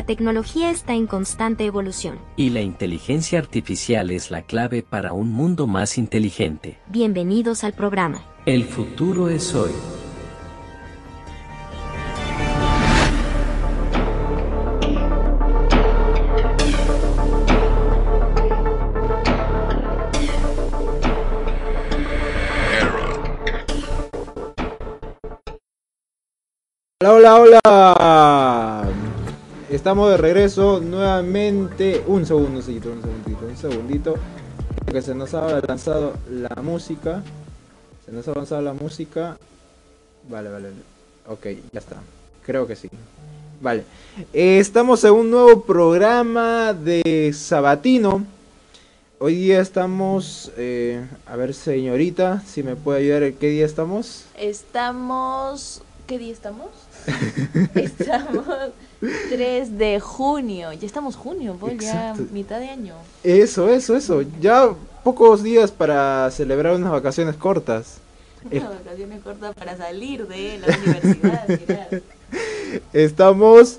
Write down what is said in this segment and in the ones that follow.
la tecnología está en constante evolución. Y la inteligencia artificial es la clave para un mundo más inteligente. Bienvenidos al programa. El futuro es hoy. Hola, hola, hola. Estamos de regreso nuevamente. Un segundo, un segundito, un segundito, un segundito. Que se nos ha lanzado la música. Se nos ha avanzado la música. Vale, vale. Ok, ya está. Creo que sí. Vale. Eh, estamos en un nuevo programa de Sabatino. Hoy día estamos, eh, a ver señorita, si me puede ayudar, ¿qué día estamos? Estamos, ¿qué día estamos? estamos 3 de junio, ya estamos junio, ya mitad de año. Eso, eso, eso. Ya pocos días para celebrar unas vacaciones cortas. Eh. Una vacaciones cortas para salir de la universidad, mirar. Estamos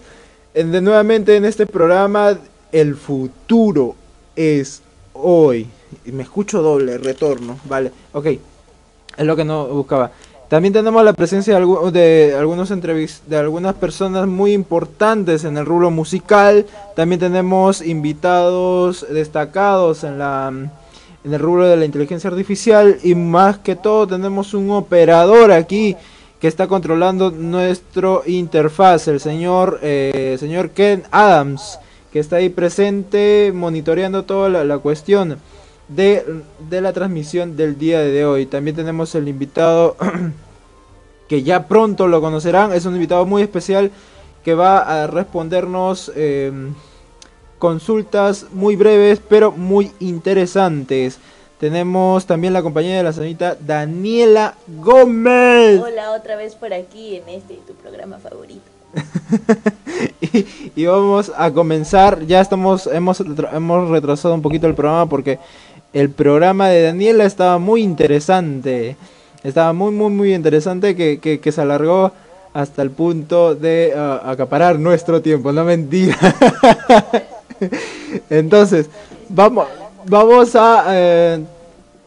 en- de nuevamente en este programa El futuro es hoy. Me escucho doble, retorno. Vale, ok. Es lo que no buscaba. También tenemos la presencia de, de algunos de algunas personas muy importantes en el rubro musical. También tenemos invitados destacados en la en el rubro de la inteligencia artificial y más que todo tenemos un operador aquí que está controlando nuestro interfaz, el señor eh, señor Ken Adams, que está ahí presente monitoreando toda la, la cuestión de, de la transmisión del día de hoy. También tenemos el invitado que ya pronto lo conocerán, es un invitado muy especial que va a respondernos eh, consultas muy breves pero muy interesantes. Tenemos también la compañía de la señorita Daniela Gómez. Hola, otra vez por aquí en este tu programa favorito. y, y vamos a comenzar. Ya estamos, hemos, hemos retrasado un poquito el programa porque el programa de Daniela estaba muy interesante. Estaba muy, muy, muy interesante que, que, se alargó hasta el punto de ah, acaparar nuestro tiempo. No mentira. Entonces, vamos, vamos a... eh,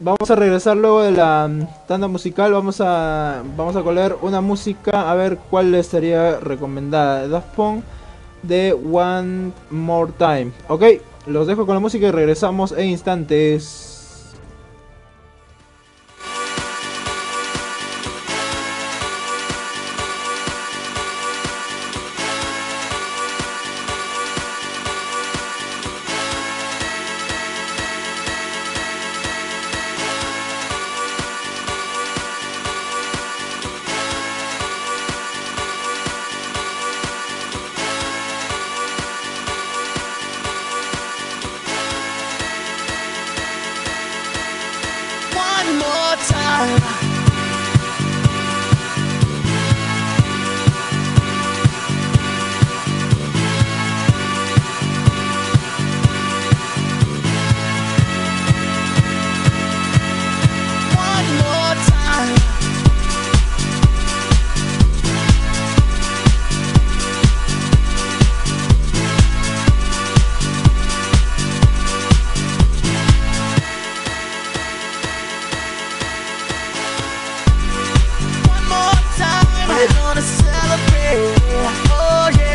Vamos a regresar luego de la mm, tanda musical. Vamos a vamos a coler una música a ver cuál les sería recomendada. Daft Punk de One More Time. Ok, los dejo con la música y regresamos en instantes.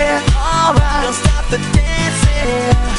Alright. Don't stop the dancing.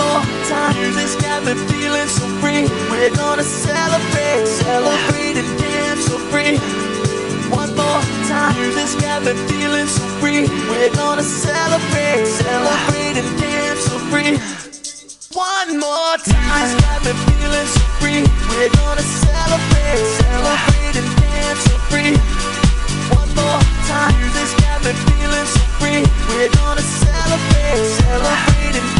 More time. Music's got me feeling so free. We're gonna celebrate, celebrate and dance so free. One more time. Music's got me feeling so free. We're gonna celebrate, celebrate and dance so free. One more time. Music's got me feeling so free. We're gonna celebrate, celebrate and dance so free. One more time. Music's got me feeling so free. We're gonna celebrate, celebrate and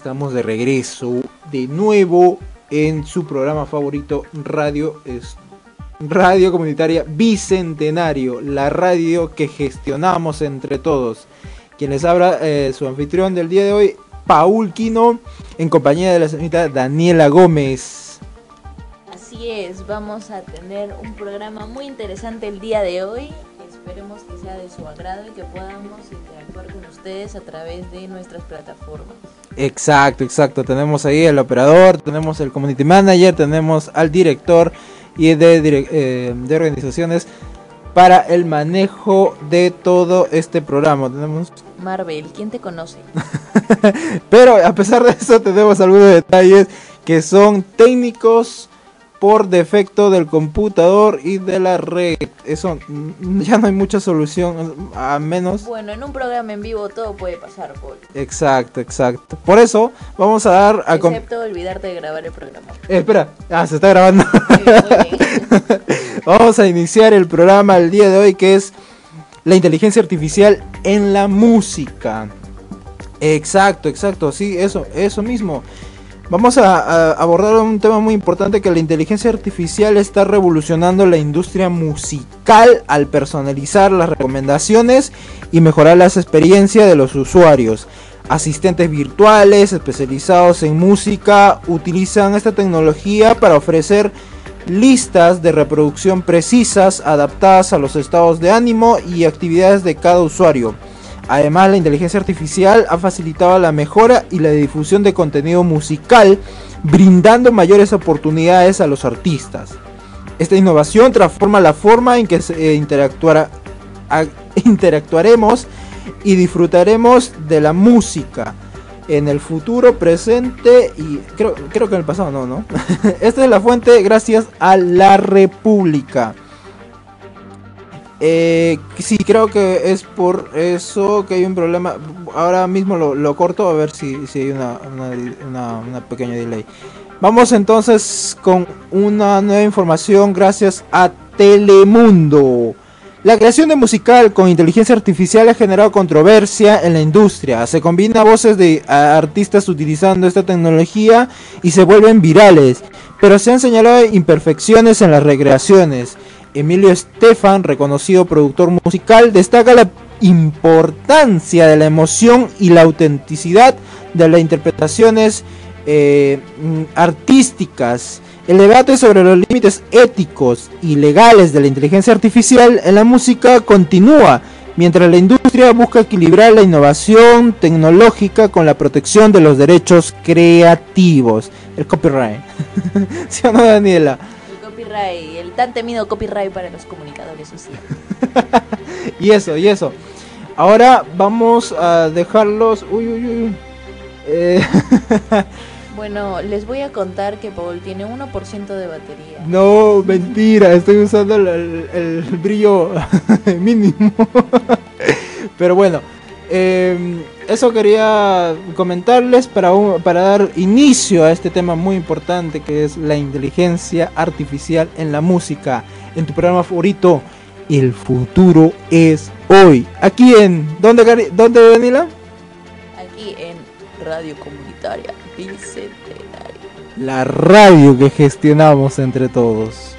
Estamos de regreso de nuevo en su programa favorito Radio es Radio Comunitaria Bicentenario, la radio que gestionamos entre todos. Quien les habla eh, su anfitrión del día de hoy, Paul Quino, en compañía de la señorita Daniela Gómez. Así es, vamos a tener un programa muy interesante el día de hoy. Esperemos que sea de su agrado y que podamos interactuar con ustedes a través de nuestras plataformas. Exacto, exacto. Tenemos ahí el operador, tenemos el community manager, tenemos al director y de, eh, de organizaciones para el manejo de todo este programa. Tenemos, Marvel, ¿quién te conoce? pero a pesar de eso tenemos algunos detalles que son técnicos por defecto del computador y de la red. Eso mm, ya no hay mucha solución, a menos Bueno, en un programa en vivo todo puede pasar, Paul. Exacto, exacto. Por eso vamos a dar a... Excepto olvidarte de grabar el programa. Eh, espera, ah, se está grabando. Muy bien. vamos a iniciar el programa el día de hoy que es la inteligencia artificial en la música. Exacto, exacto, sí, eso, eso mismo. Vamos a, abordar un tema muy importante que la inteligencia artificial está revolucionando la industria musical al personalizar las recomendaciones y mejorar las experiencias de los usuarios. Asistentes virtuales especializados en música utilizan esta tecnología para ofrecer listas de reproducción precisas adaptadas a los estados de ánimo y actividades de cada usuario. Además, la inteligencia artificial ha facilitado la mejora y la difusión de contenido musical, brindando mayores oportunidades a los artistas. Esta innovación transforma la forma en que se, eh, a- interactuaremos y disfrutaremos de la música. en el futuro, presente y creo, creo que en el pasado no, ¿no? Esta es la fuente gracias a la República. Eh, sí, creo que es por eso que hay un problema. Ahora mismo lo, corto a ver si, si hay una, una, una- pequeña delay. Vamos entonces con una nueva información gracias a Telemundo. La creación de musical con inteligencia artificial ha generado controversia en la industria. Se combina voces de artistas utilizando esta tecnología y se vuelven virales. Pero se han señalado imperfecciones en las recreaciones. Emilio Estefan, reconocido productor musical, destaca la importancia de la emoción y la autenticidad de las interpretaciones eh, mm, artísticas. El debate sobre los límites éticos y legales de la inteligencia artificial en la música continúa, mientras la industria busca equilibrar la innovación tecnológica con la protección de los derechos creativos, el copyright. ¿Sí o no, Daniela? El copyright, el tan temido copyright para los comunicadores sociales. Y eso, y eso. Ahora vamos a dejarlos... Uy, uy, uy. Eh, Bueno, les voy a contar que Paul tiene 1% de batería. no, mentira, estoy usando el, el- el brillo mínimo. Pero bueno, eh, eso quería comentarles para, un- para dar inicio a este tema muy importante que es la inteligencia artificial en la música. En tu programa favorito, El futuro es hoy. Aquí en... ¿Dónde, Cari- dónde Daniela? Aquí en Radio Comunitaria Bicentenario. la radio que gestionamos entre todos.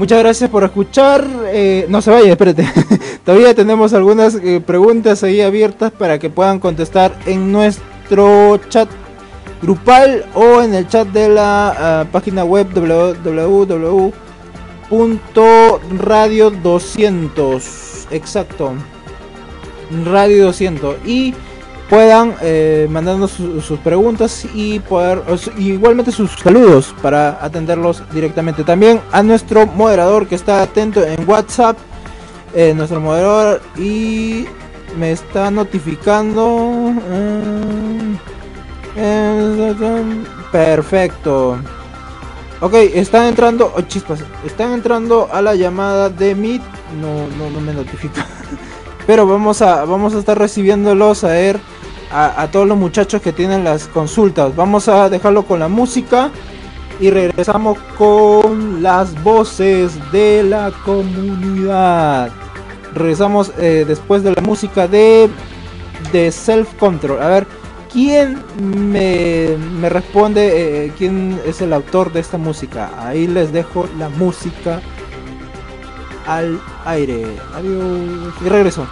Muchas gracias por escuchar. eh, no se vaya, espérate. Todavía tenemos algunas eh, preguntas ahí abiertas para que puedan contestar en nuestro chat grupal o en el chat de la ah, página web www.radio200. Exacto. Radio 200. Y puedan eh, mandarnos su- sus preguntas y poder igualmente sus saludos para atenderlos directamente. También a nuestro moderador que está atento en WhatsApp eh, nuestro moderador y me está notificando eh, eh, perfecto. Ok están entrando oh, chispas están entrando a la llamada de Meet no no no me notifica. Pero vamos a vamos a estar recibiéndolos a ver a, todos los muchachos que tienen las consultas. Vamos a dejarlo con la música y regresamos con las voces de la comunidad. Regresamos eh, después de la música de, de Self Control. A ver, ¿quién me, me responde? eh, ¿Quién es el autor de esta música? Ahí les dejo la música al aire. Adiós. Y regreso.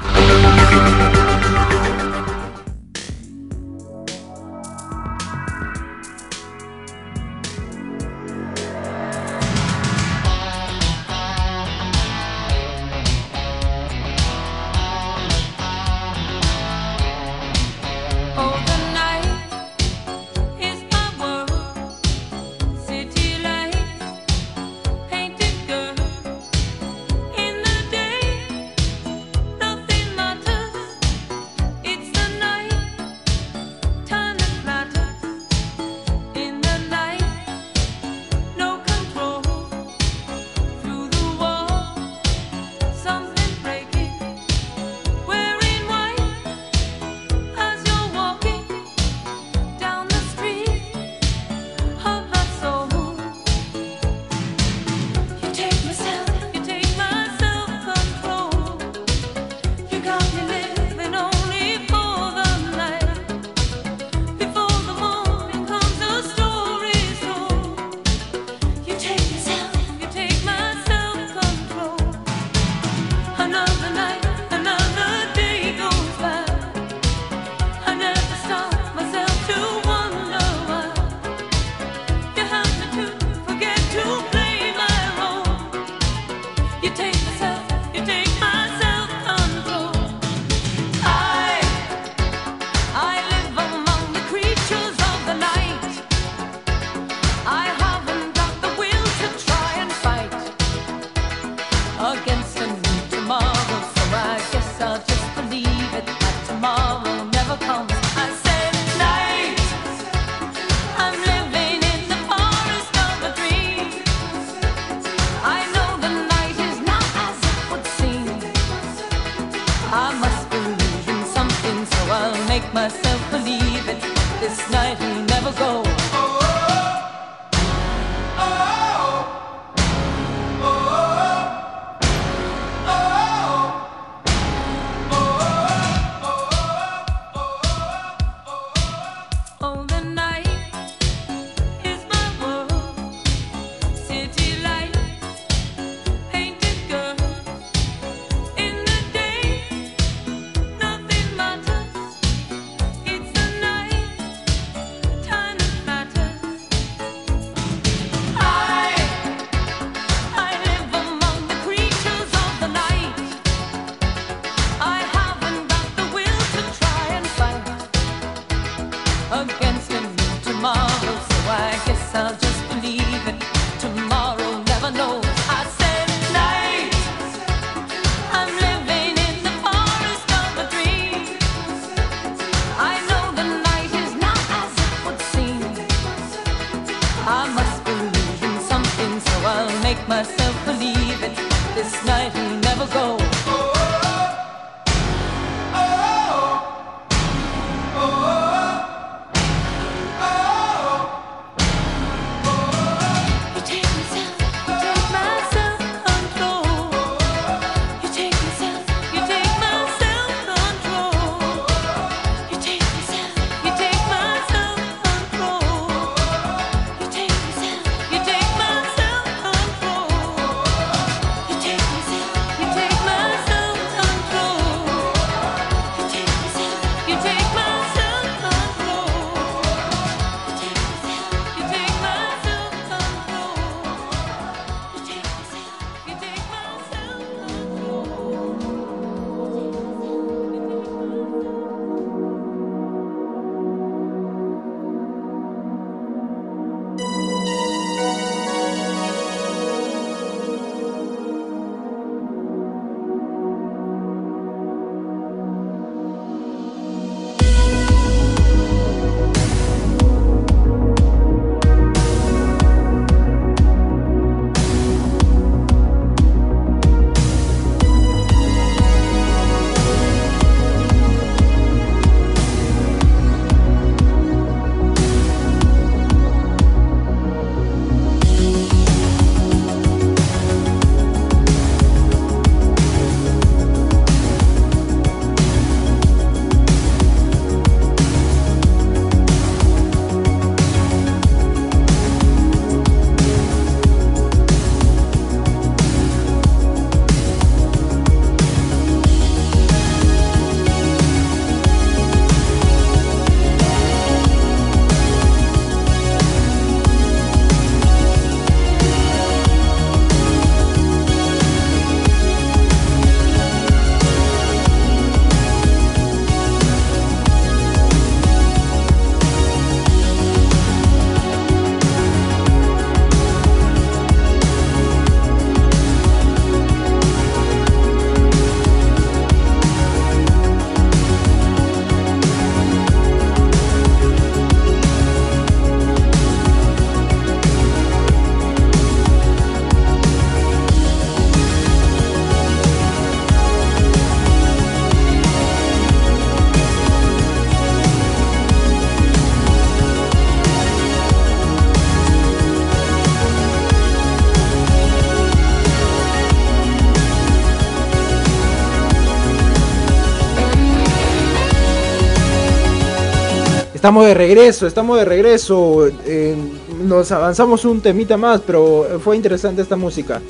Estamos de regreso, estamos de regreso. eh, nos avanzamos un temita más, pero fue interesante esta música.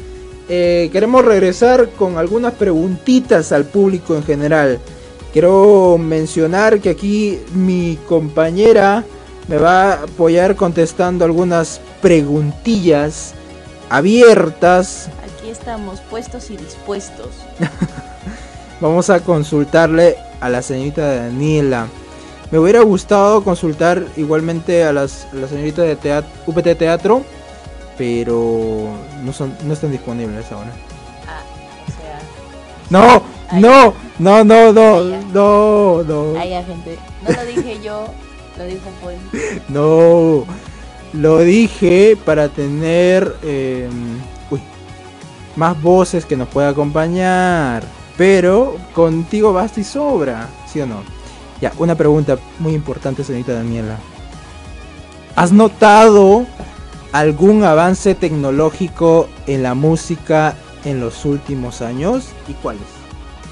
Eh, queremos regresar con algunas preguntitas al público en general. Quiero mencionar que aquí mi compañera me va a apoyar contestando algunas preguntillas abiertas. Aquí estamos puestos y dispuestos. Vamos a consultarle a la señorita Daniela. Me hubiera gustado consultar igualmente a las, a la señorita de teat- UPT Teatro, pero no, son, no están disponibles ahora. Ah, o sea, No, no, no, no, no, Ay, no, no, hay gente. No lo dije yo, lo dijo pues. no. Lo dije para tener eh, uy, más voces que nos pueda acompañar. pero contigo basta y sobra, ¿sí o no? Ya, una pregunta muy importante, señorita Daniela. ¿Has notado algún avance tecnológico en la música en los últimos años? ¿Y cuáles?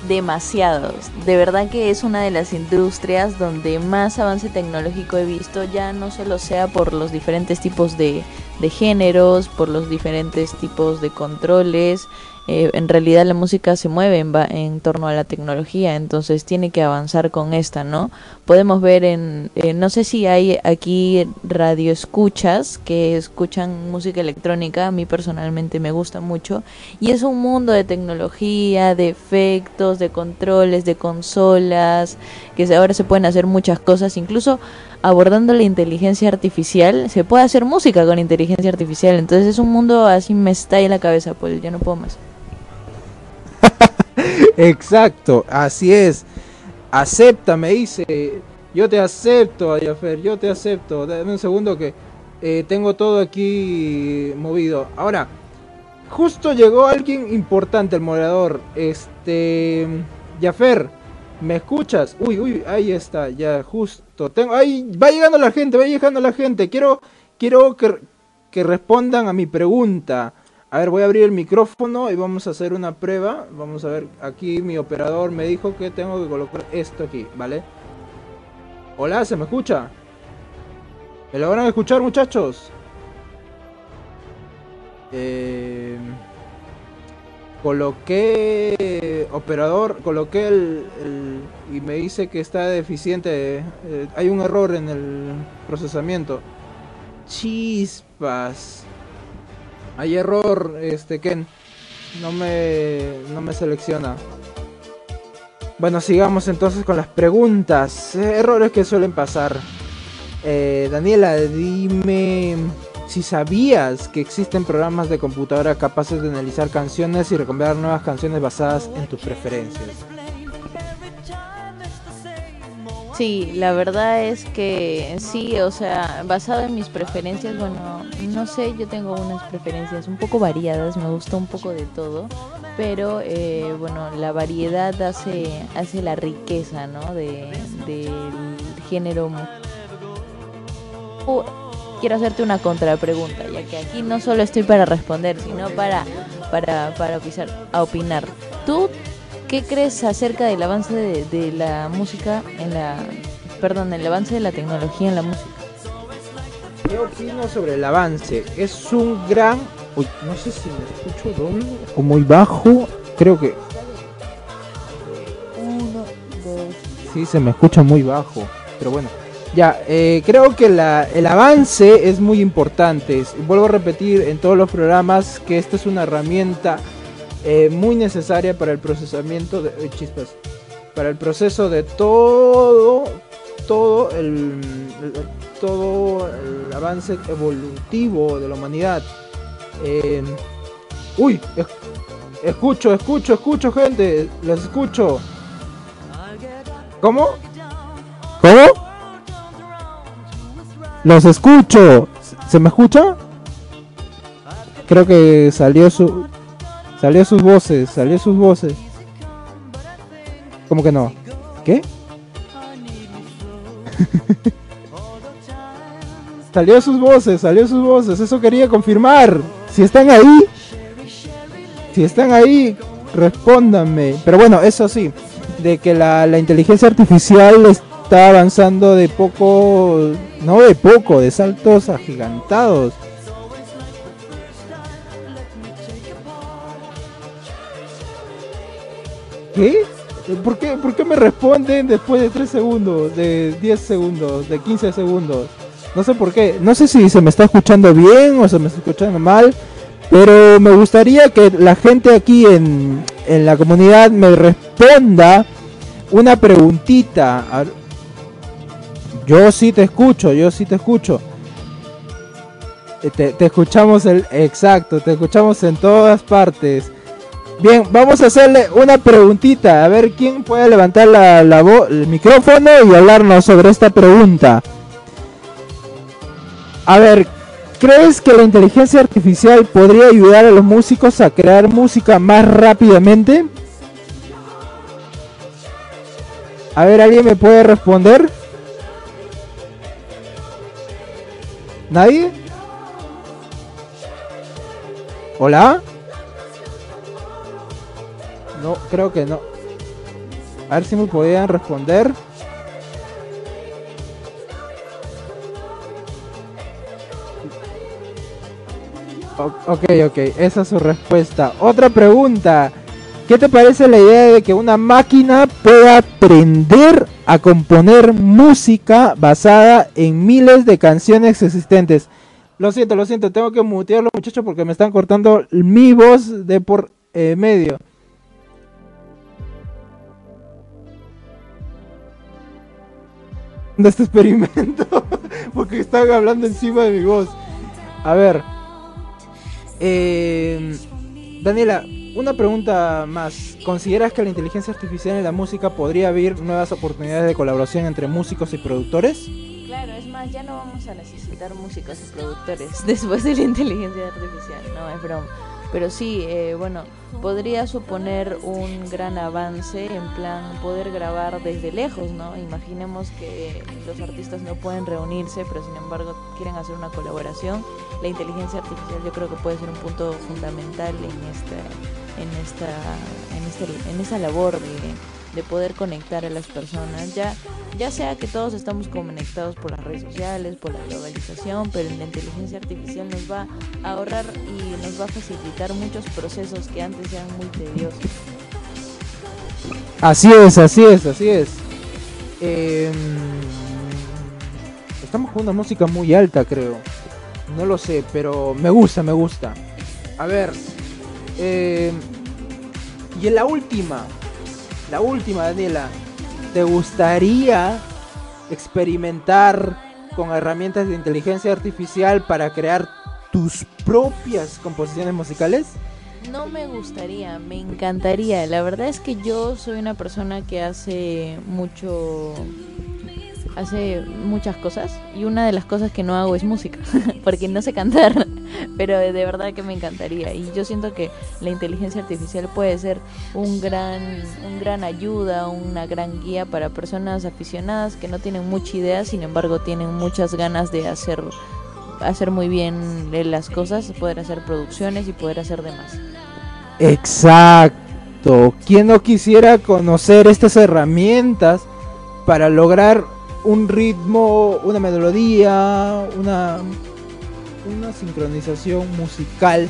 demasiados. De verdad que es una de las industrias donde más avance tecnológico he visto, ya no solo sea por los diferentes tipos de, de géneros, por los diferentes tipos de controles. Eh, en realidad la música se mueve en, en torno a la tecnología, entonces tiene que avanzar con esta, ¿no? Podemos ver en, eh, no sé si hay aquí radio escuchas que escuchan música electrónica, a mí personalmente me gusta mucho, y es un mundo de tecnología, de efectos, de controles, de consolas, que ahora se pueden hacer muchas cosas, incluso abordando la inteligencia artificial, se puede hacer música con inteligencia artificial, entonces es un mundo así me está en la cabeza, pues yo no puedo más. Exacto, así es. Acepta, me dice. Yo te acepto, Ayafer, yo te acepto. Dame un segundo que eh, tengo todo aquí movido. Ahora, justo llegó alguien importante, el moderador. Este. Yafer, ¿me escuchas? Uy, uy, ahí está, ya, justo. Tengo, ahí va llegando la gente, va llegando la gente. Quiero, quiero que, que respondan a mi pregunta. A ver, voy a abrir el micrófono y vamos a hacer una prueba. Vamos a ver, aquí mi operador me dijo que tengo que colocar esto aquí, ¿vale? Hola, ¿se me escucha? ¿Me logran escuchar, muchachos? Eh, coloqué operador, coloqué el, el- y me dice que está deficiente. eh, hay un error en el procesamiento. Chispas. Hay error, este Ken. No me no me selecciona. Bueno, sigamos entonces con las preguntas. Errores que suelen pasar. Eh, Daniela, dime si sabías que existen programas de computadora capaces de analizar canciones y recomendar nuevas canciones basadas en tus preferencias. Sí, la verdad es que sí, o sea, basado en mis preferencias, bueno, no sé, yo tengo unas preferencias un poco variadas, me gusta un poco de todo, pero eh, bueno, la variedad hace, hace la riqueza, ¿no? De, del género. Uh, quiero hacerte una contrapregunta, ya que aquí no solo estoy para responder, sino para, para, para opinar. ¿Tú ¿Qué crees acerca del avance de, de la música en la... Perdón, el avance de la tecnología en la música? ¿Qué opino sobre el avance? Es un gran... Uy, no sé si me escucho doble o muy bajo. Creo que... Uno, dos... Sí, se me escucha muy bajo. Pero bueno. Ya, eh, creo que la- el avance es muy importante. Vuelvo a repetir en todos los programas que esta es una herramienta eh, muy necesaria para el procesamiento de eh, chispas. Para el proceso de todo, todo el, todo el avance evolutivo de la humanidad. Eh, uy, es- escucho, escucho, escucho, gente, los escucho. ¿Cómo? ¿Cómo? Los escucho. ¿Se me escucha? Creo que salió su salió sus voces, salió sus voces. ¿Cómo que no? ¿Qué? salió sus voces, salió sus voces, eso quería confirmar. Si están ahí, si están ahí, respóndanme. Pero bueno, eso sí, de que la, la inteligencia artificial está avanzando de poco, no de poco, de saltos agigantados. ¿Qué? ¿Por qué, ¿Por qué me responden después de 3 segundos, de 10 segundos, de 15 segundos? No sé por qué. No sé si se me está escuchando bien o se me está escuchando mal. Pero me gustaría que la gente aquí en, en la comunidad me responda una preguntita. Yo sí te escucho, yo sí te escucho. Eh, Te, te escuchamos el exacto, te escuchamos en todas partes. Bien, vamos a hacerle una preguntita. A ver quién puede levantar la, la el micrófono y hablarnos sobre esta pregunta. A ver, ¿crees que la inteligencia artificial podría ayudar a los músicos a crear música más rápidamente? A ver, ¿alguien me puede responder? ¿Nadie? ¿Hola? No, creo que no. A ver si me podían responder. O- ok, ok, esa es su respuesta. Otra pregunta. ¿Qué te parece la idea de que una máquina pueda aprender a componer música basada en miles de canciones existentes? Lo siento, lo siento, tengo que mutearlo muchachos porque me están cortando mi voz de por eh, medio. Este experimento porque están hablando encima de mi voz. A ver, eh, Daniela, una pregunta más. ¿Consideras que la inteligencia artificial en la música podría abrir nuevas oportunidades de colaboración entre músicos y productores? Claro, es más, ya no vamos a necesitar músicos y productores después de la inteligencia artificial, no, es broma. Pero sí, eh, bueno, podría suponer un gran avance en plan poder grabar desde lejos, ¿no? Imaginemos que los artistas no pueden reunirse, pero sin embargo quieren hacer una colaboración. La inteligencia artificial yo creo que puede ser un punto fundamental en esta, en esta, en este, en esa labor de, de poder conectar a las personas. Ya, ya sea que todos estamos conectados por las redes sociales, por la globalización, pero la inteligencia artificial nos va a ahorrar y nos va a facilitar muchos procesos que antes eran muy tediosos. Así es, así es, así es. Em, estamos con una música muy alta, creo. No lo sé, pero me gusta, me gusta. A ver. em, y en la última, la última, Daniela. ¿Te gustaría experimentar con herramientas de inteligencia artificial para crear tus propias composiciones musicales? No me gustaría, me encantaría. La verdad es que yo soy una persona que hace mucho hace muchas cosas y una de las cosas que no hago es música, porque no sé cantar, pero de verdad que me encantaría y yo siento que la inteligencia artificial puede ser un gran un gran ayuda, una gran guía para personas aficionadas que no tienen mucha idea, sin embargo tienen muchas ganas de hacer hacer muy bien las cosas, poder hacer producciones y poder hacer demás. Exacto. ¿Quién no quisiera conocer estas herramientas para lograr un ritmo, una melodía, una, una sincronización musical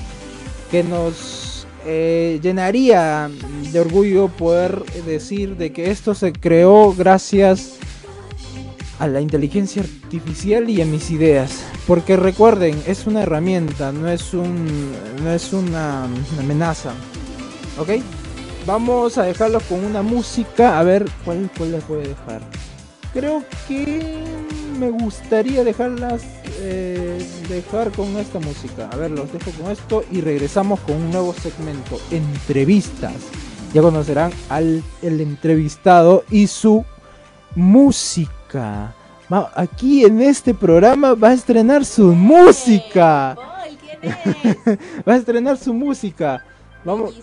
que nos eh, llenaría de orgullo poder decir de que esto se creó gracias a la inteligencia artificial y a mis ideas. Porque recuerden, es una herramienta, no es un no es una amenaza. ¿Ok? Vamos a dejarlo con una música. A ver, ¿cuál, cuál les voy a dejar? Creo que me gustaría dejarlas eh, dejar con esta música. A ver, los dejo con esto y regresamos con un nuevo segmento, entrevistas. Ya conocerán al el entrevistado y su música. Aquí en este programa va a estrenar su música. Va a estrenar su música. Vamos,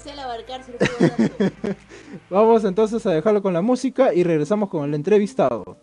vamos entonces a dejarlo con la música y regresamos con el entrevistado.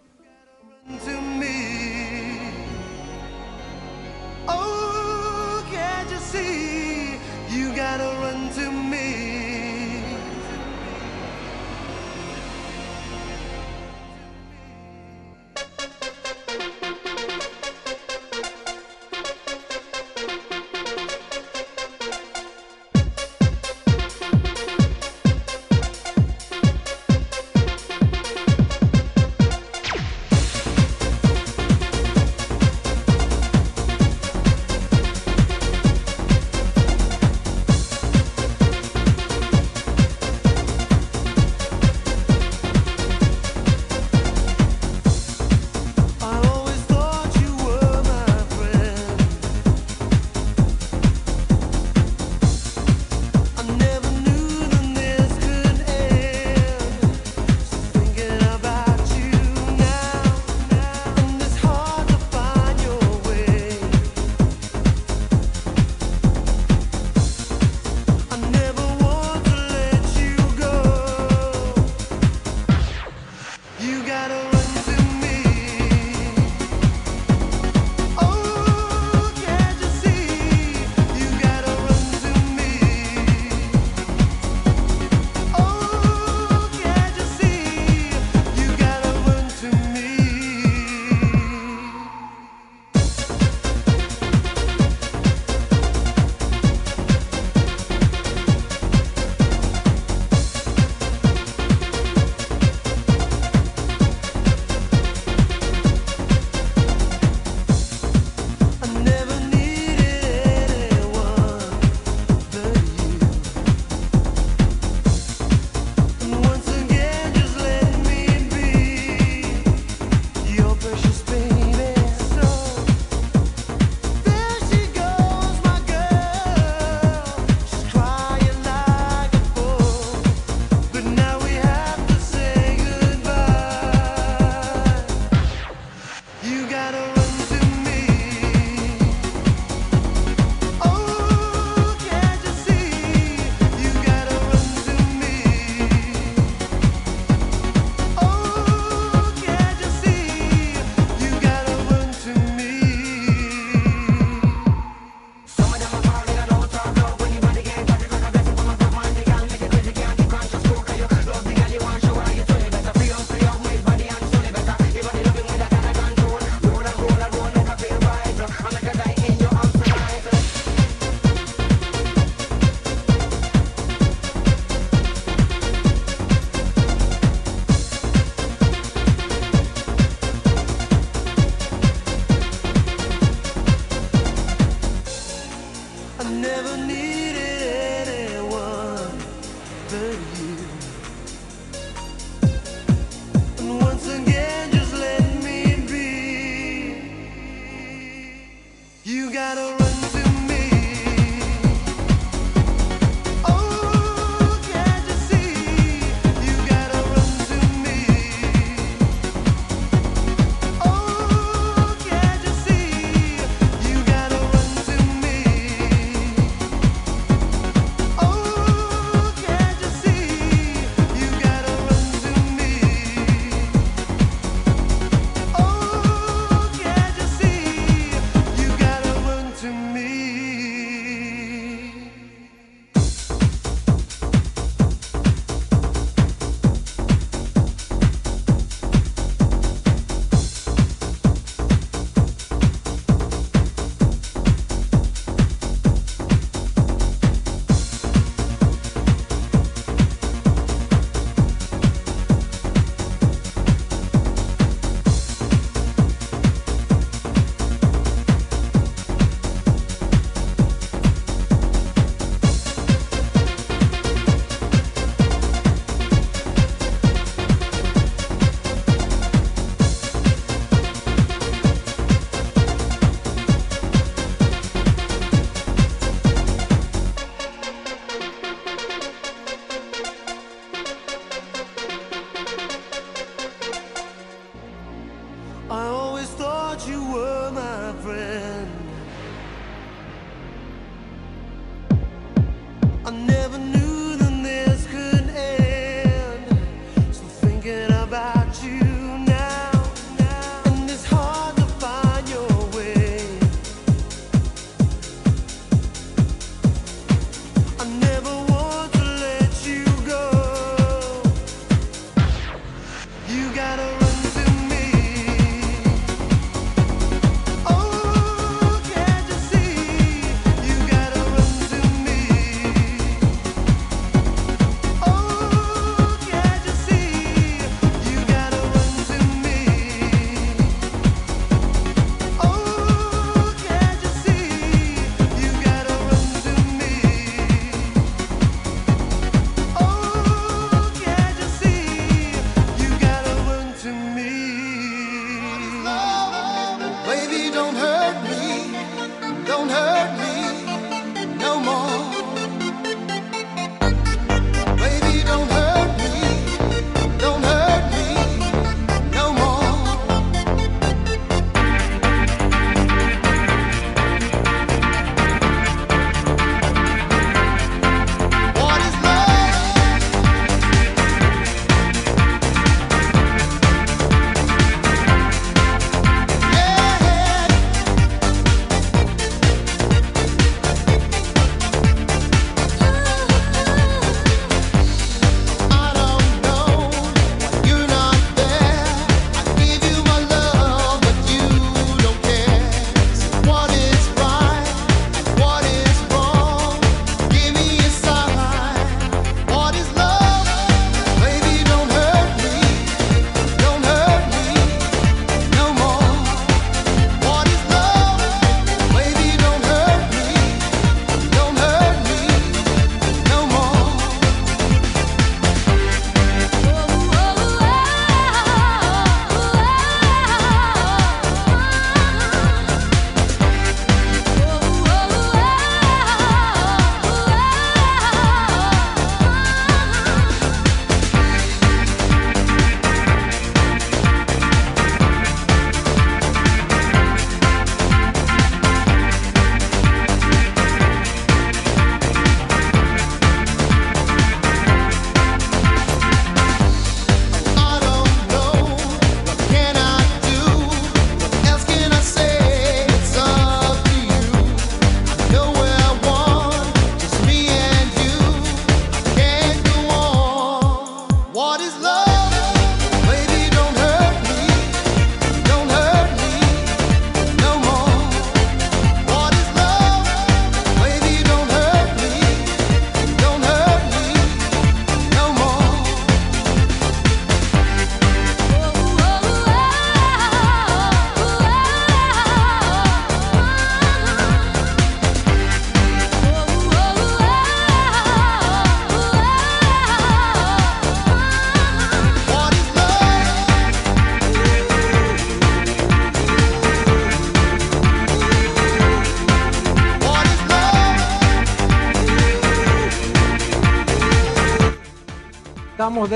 I never knew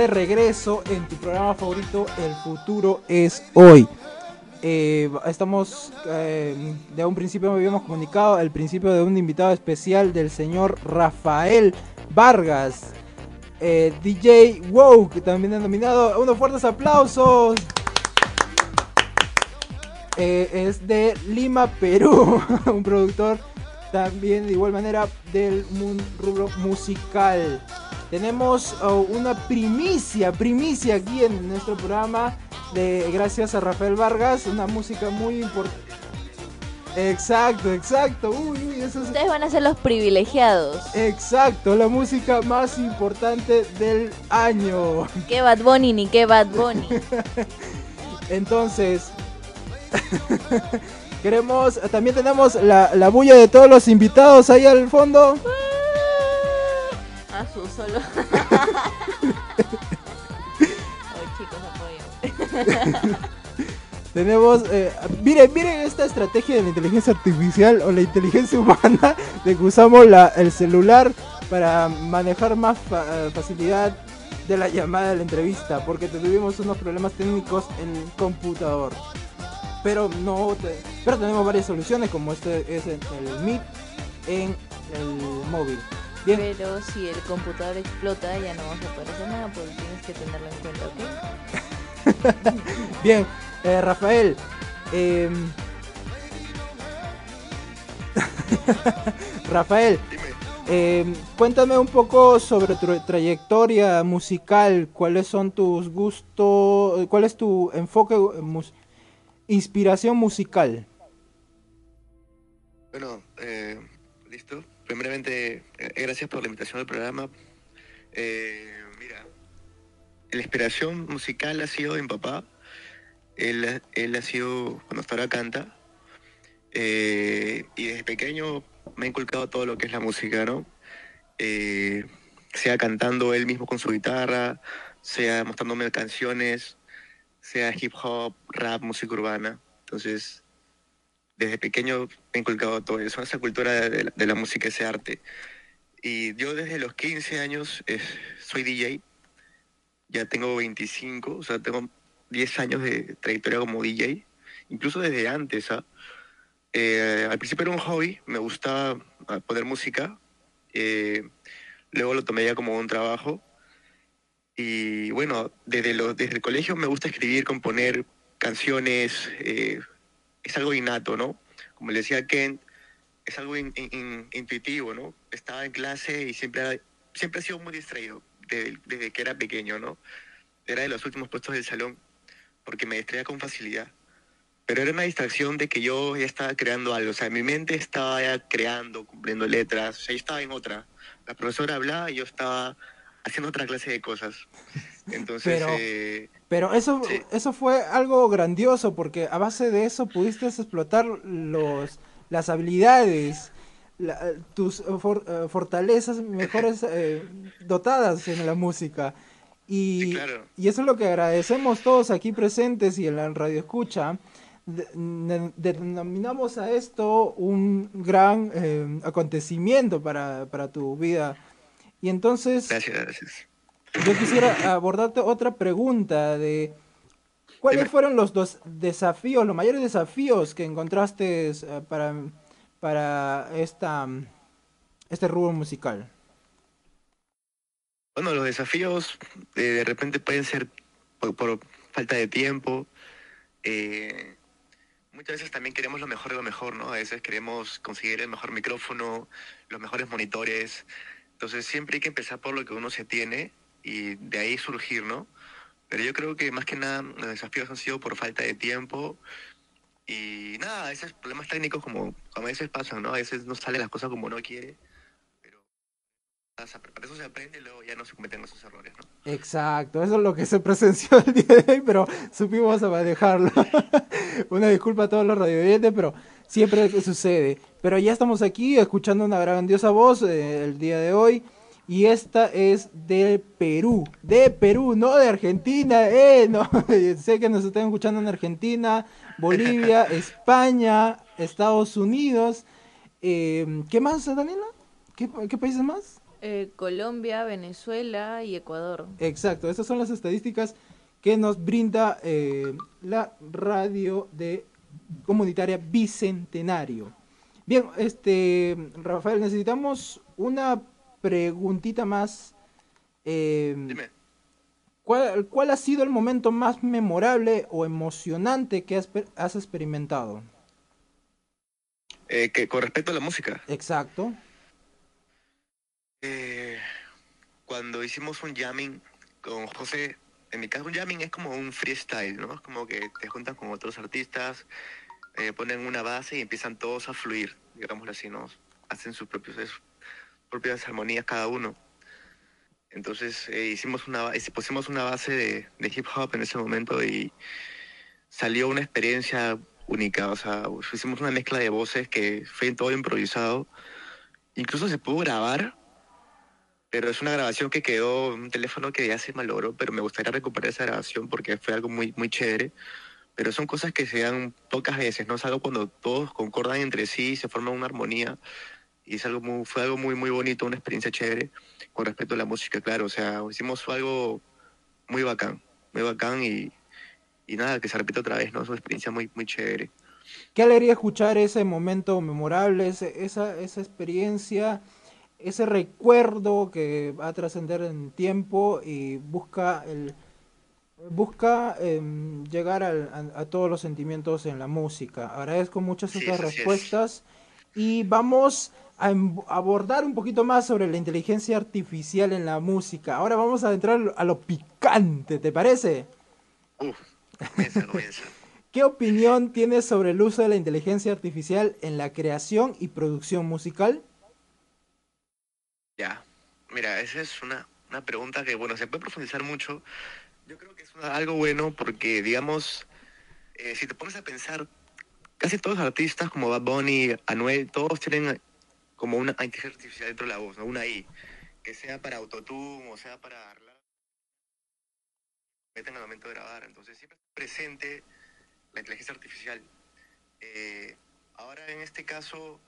de regreso en tu programa favorito, El futuro es hoy. Eh, estamos, eh, de un principio habíamos comunicado el principio de un invitado especial del señor Rafael Vargas, eh, DJ Wow, que también ha nominado. Unos fuertes aplausos. Es de Lima, Perú, un productor también de igual manera del rubro musical. Tenemos oh, una primicia, primicia aquí en nuestro programa de gracias a Rafael Vargas, una música muy importante. Exacto, exacto. Uy, uy, eso es Ustedes van a ser los privilegiados. exacto, la música más importante del año. ¿Qué Bad Bunny ni qué Bad Bunny? Entonces, queremos, también tenemos la, la bulla de todos los invitados ahí al fondo. A su solo. Ay, chicos, apoyo. Tenemos, eh, miren, miren esta estrategia de la inteligencia artificial o la inteligencia humana de que usamos la- el celular para manejar más fa- eh, facilidad de la llamada de la entrevista, porque tuvimos unos problemas técnicos en el computador. Pero no, te- pero tenemos varias soluciones como este es el, el Meet en el móvil. Bien, Pero si el computador explota, ya no vamos a poder hacer nada, pues tienes que tenerlo en cuenta, ¿ok? Bien, eh, Rafael. em, Rafael, em, cuéntame un poco sobre tu trayectoria musical. ¿Cuáles son tus gustos? ¿Cuál es tu enfoque, mus- inspiración musical? Bueno, eh. Primeramente, eh, gracias por la invitación al programa. Eh, mira, la inspiración musical ha sido de mi papá. Él, ha sido, cuando hasta ahora canta. Eh, y desde pequeño me ha inculcado todo lo que es la música, ¿no? Sea cantando él mismo con su guitarra, sea mostrándome canciones, sea hip hop, rap, música urbana. Entonces, desde pequeño me he inculcado todo eso, esa cultura de la, música, ese arte. Y yo desde los 15 años eh, soy DJ, ya tengo 25, o sea, tengo 10 años de trayectoria como DJ, incluso desde antes. ¿ah? Eh, al principio era un hobby, me gustaba ah, poner música, eh, luego lo tomé ya como un trabajo. Y bueno, desde, lo- desde el colegio me gusta escribir, componer canciones, eh, es algo innato, ¿no? Como le decía Ken, es algo in- in- in- intuitivo, ¿no? Estaba en clase y siempre, siempre he sido muy distraído desde, desde que era pequeño, ¿no? Era de los últimos puestos del salón porque me distraía con facilidad. Pero era una distracción de que yo ya estaba creando algo, o sea, mi mente estaba ya creando, cumpliendo letras, o sea, yo estaba en otra. La profesora hablaba y yo estaba haciendo otra clase de cosas. Entonces, Pero- eh, Pero eso, Sí. eso fue algo grandioso porque a base de eso pudiste explotar los, las habilidades, la- tus eh, for- eh, fortalezas mejores eh, dotadas en la música. Y, Sí, claro. y eso es lo que agradecemos todos aquí presentes y en la radio escucha. De- de- denominamos a esto un gran eh, acontecimiento para, para tu vida. Y entonces... gracias, gracias. Yo quisiera abordarte otra pregunta de cuáles fueron los dos desafíos, los mayores desafíos que encontraste eh, para, para esta este rubro musical. Bueno, los desafíos eh, de repente pueden ser por, por falta de tiempo. eh, muchas veces también queremos lo mejor de lo mejor, ¿no? A veces queremos conseguir el mejor micrófono, los mejores monitores. Entonces siempre hay que empezar por lo que uno se tiene y de ahí surgir, ¿no? Pero yo creo que más que nada los desafíos han sido por falta de tiempo y nada, veces problemas técnicos como, como a veces pasan, ¿no? A veces no salen las cosas como uno quiere, pero para eso se aprende y luego ya no se cometen esos errores, ¿no? Exacto, eso es lo que se presenció el día de hoy, pero supimos manejarlo. una disculpa a todos los radioyentes, pero siempre sucede. Pero ya estamos aquí escuchando una grandiosa voz eh, el día de hoy. Y esta es de Perú, de Perú, no de Argentina, eh, no, sé que nos están escuchando en Argentina, Bolivia, España, Estados Unidos, eh, ¿qué más, Daniela? ¿Qué, qué países más? Eh, Colombia, Venezuela y Ecuador. Exacto, estas son las estadísticas que nos brinda eh, la radio de comunitaria Bicentenario. Bien, este Rafael, necesitamos una preguntita más. Eh, Dime. ¿cuál, cuál ha sido el momento más memorable o emocionante que has, pe- has experimentado? Eh, que con respecto a la música, Exacto. eh, cuando hicimos un jamming con José, en mi caso un jamming es como un freestyle, ¿no? Es como que te juntan con otros artistas, eh, ponen una base y empiezan todos a fluir, digámoslo así, ¿no? Hacen sus propios, sus propias armonías cada uno. Entonces eh, hicimos una, ba- pusimos una base de, hip hop en ese momento y salió una experiencia única, o sea, hicimos una mezcla de voces que fue todo improvisado. Incluso se pudo grabar, pero es una grabación que quedó un teléfono que ya se malogró, pero me gustaría recuperar esa grabación porque fue algo muy, muy chévere. Pero son cosas que se dan pocas veces, ¿no? Es algo cuando todos concordan entre sí, se forma una armonía y es algo muy, fue algo muy, muy bonito, una experiencia chévere con respecto a la música, claro. O sea, hicimos algo muy bacán, muy bacán y, y nada, que se repita otra vez, ¿no? Es una experiencia muy, muy chévere. ¿Qué alegría escuchar ese momento memorable, ese- esa, esa experiencia, ese recuerdo que va a trascender en tiempo y busca el busca em, llegar al- a, a todos los sentimientos en la música? Agradezco muchas Sí, estas así es. Y vamos a em- abordar un poquito más sobre la inteligencia artificial en la música. Ahora vamos a entrar a lo picante, ¿te parece? Uf. ¿Qué opinión tienes sobre el uso de la inteligencia artificial en la creación y producción musical? Ya, mira, esa es una, una pregunta que, bueno, se puede profundizar mucho. Yo creo que es una- algo bueno porque, digamos, eh, si te pones a pensar, casi todos los artistas como Bad Bunny, Anuel, todos tienen como una inteligencia artificial dentro de la voz, ¿no? Una I, que sea para autotune o sea para arreglar, meten al momento de grabar. Entonces siempre está presente la inteligencia artificial. Eh, ahora en este caso,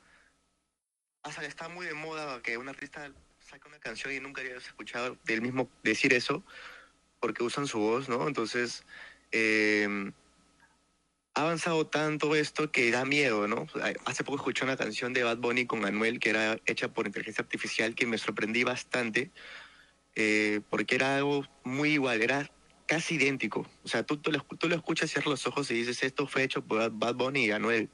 hasta está muy de moda que un artista saca una canción y nunca habías escuchado del mismo decir eso, porque usan su voz, ¿no? Entonces, eh, ha avanzado tanto esto que da miedo, ¿no? Hace poco escuché una canción de Bad Bunny con Anuel que era hecha por inteligencia artificial que me sorprendí bastante, eh, porque era algo muy igual, era casi idéntico. O sea, tú, tú, lo, tú lo escuchas, cierras los ojos y dices, esto fue hecho por Bad Bunny y Anuel.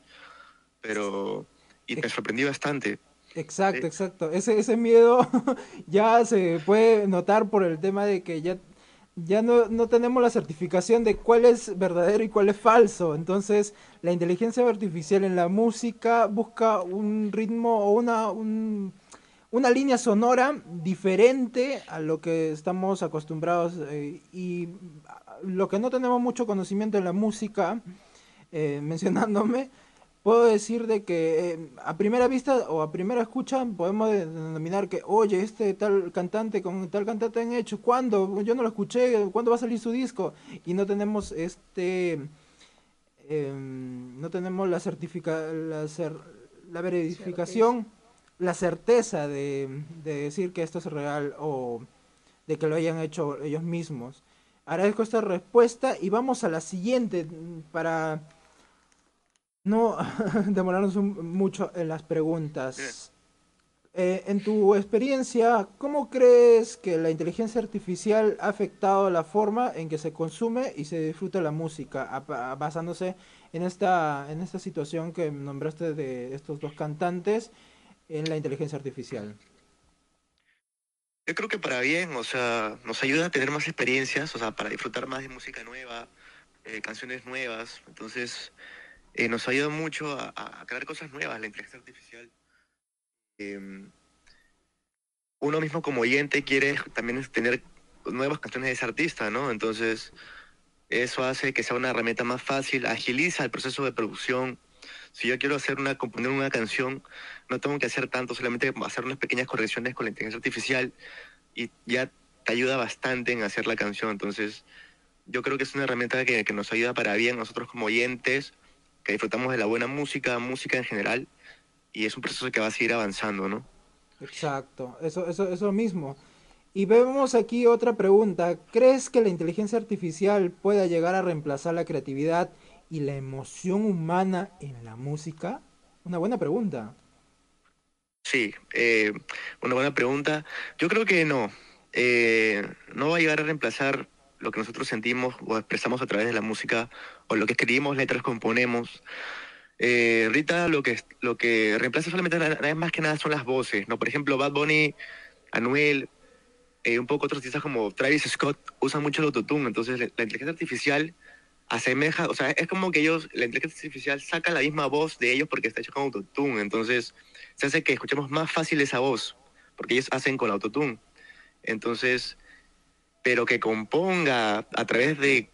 Pero, y me sorprendí bastante. Exacto, Sí. exacto. Ese, ese miedo ya se puede notar por el tema de que ya, ya no, no tenemos la certificación de cuál es verdadero y cuál es falso. Entonces, la inteligencia artificial en la música busca un ritmo o una, un- una línea sonora diferente a lo que estamos acostumbrados eh, y lo que no tenemos mucho conocimiento en la música, eh, mencionándome, puedo decir de que eh, a primera vista o a primera escucha podemos de- denominar que, oye, este tal cantante con tal cantante han hecho, ¿cuándo? Yo no lo escuché, ¿cuándo va a salir su disco? Y no tenemos este, em, no tenemos la certifica, la, cer- la verificación, la certeza de, de decir que esto es real o de que lo hayan hecho ellos mismos. Agradezco esta respuesta y vamos a la siguiente para no demorarnos mucho en las preguntas. Eh, en tu experiencia, ¿cómo crees que la inteligencia artificial ha afectado la forma en que se consume y se disfruta la música, basándose en esta, en esta situación que nombraste de estos dos cantantes en la inteligencia artificial? Yo creo que para bien, o sea, nos ayuda a tener más experiencias, o sea, para disfrutar más de música nueva, eh, canciones nuevas. Entonces, eh, nos ayuda mucho a, crear cosas nuevas, la inteligencia artificial. Eh, uno mismo como oyente quiere también tener nuevas canciones de ese artista, ¿no? Entonces, eso hace que sea una herramienta más fácil, agiliza el proceso de producción. Si yo quiero hacer una, componer una canción, no tengo que hacer tanto, solamente hacer unas pequeñas correcciones con la inteligencia artificial y ya te ayuda bastante en hacer la canción. Entonces, yo creo que es una herramienta que, que nos ayuda para bien nosotros como oyentes, que disfrutamos de la buena música, música en general, y es un proceso que va a seguir avanzando, ¿no? Exacto, eso, eso, eso mismo. Y vemos aquí otra pregunta. ¿Crees que la inteligencia artificial pueda llegar a reemplazar la creatividad y la emoción humana en la música? Una buena pregunta. Sí, eh, una buena pregunta. Yo creo que no. Eh, no va a llegar a reemplazar lo que nosotros sentimos o expresamos a través de la música o lo que escribimos, letras, componemos. Eh, ahorita lo que, lo que reemplaza solamente na- na- más que nada son las voces, ¿no? Por ejemplo, Bad Bunny, Anuel, eh, un poco otros artistas como Travis Scott usan mucho el autotune, entonces la, inteligencia artificial asemeja, o sea, es como que ellos, la inteligencia artificial saca la misma voz de ellos porque está hecho con autotune, entonces se hace que escuchemos más fácil esa voz, porque ellos hacen con autotune. Entonces, pero que componga a través de,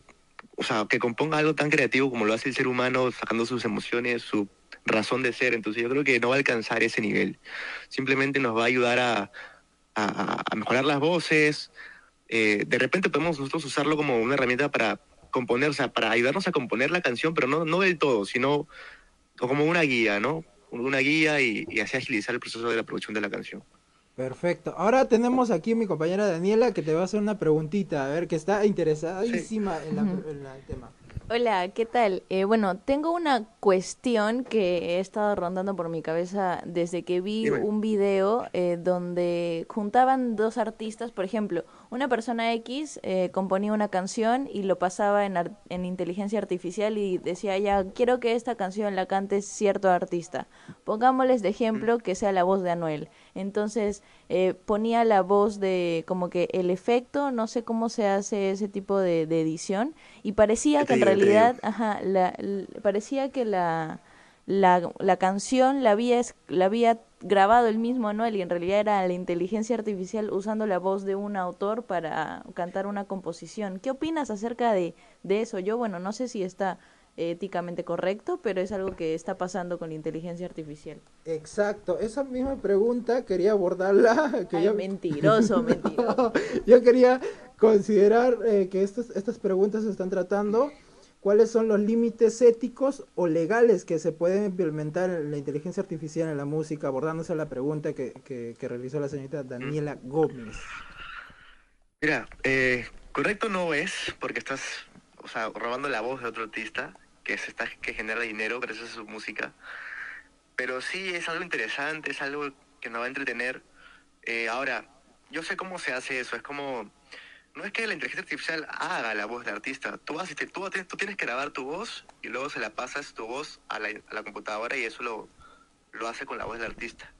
o sea, que componga algo tan creativo como lo hace el ser humano, sacando sus emociones, su razón de ser. Entonces yo creo que no va a alcanzar ese nivel. Simplemente nos va a ayudar a, a- mejorar las voces. Eh, de repente podemos nosotros usarlo como una herramienta para componer, o sea, para ayudarnos a componer la canción, pero no, no del todo, sino como una guía, ¿no? Una guía y, y así agilizar el proceso de la producción de la canción. Perfecto. Ahora tenemos aquí a mi compañera Daniela que te va a hacer una preguntita, a ver, que está interesadísima en, la- en la- el tema. Hola, ¿qué tal? Eh, bueno, tengo una cuestión que he estado rondando por mi cabeza desde que vi Dime. un video eh, donde juntaban dos artistas, por ejemplo, una persona X eh, componía una canción y lo pasaba en, ar- en inteligencia artificial y decía, ya, quiero que esta canción la cante cierto artista. Pongámosles de ejemplo que sea la voz de Anuel. Entonces eh, ponía la voz de como que el efecto, no sé cómo se hace ese tipo de, de edición, y parecía que en realidad, ajá, la, parecía que la, la, la canción la había, la había grabado el mismo Anuel y en realidad era la inteligencia artificial usando la voz de un autor para cantar una composición. ¿Qué opinas acerca de, de eso? Yo, bueno, no sé si está éticamente correcto, pero es algo que está pasando con la inteligencia artificial. Exacto, esa misma pregunta quería abordarla. que Ay, yo- mentiroso, mentiroso. Yo quería considerar eh, que estas, estas preguntas se están tratando. ¿Cuáles son los límites éticos o legales que se pueden implementar en la inteligencia artificial en la música? Abordándose la pregunta que, que, que realizó la señorita Daniela Gómez. Mira, eh, correcto no es porque estás, o sea, robando la voz de otro artista que se está que genera dinero gracias a su música. Pero sí es algo interesante, es algo que nos va a entretener. Eh, ahora, yo sé cómo se hace eso, es como no es que la inteligencia artificial haga la voz del artista. Tú vas tú, tú tienes que grabar tu voz y luego se la pasas tu voz a la, a la computadora y eso lo, lo hace con la voz del artista.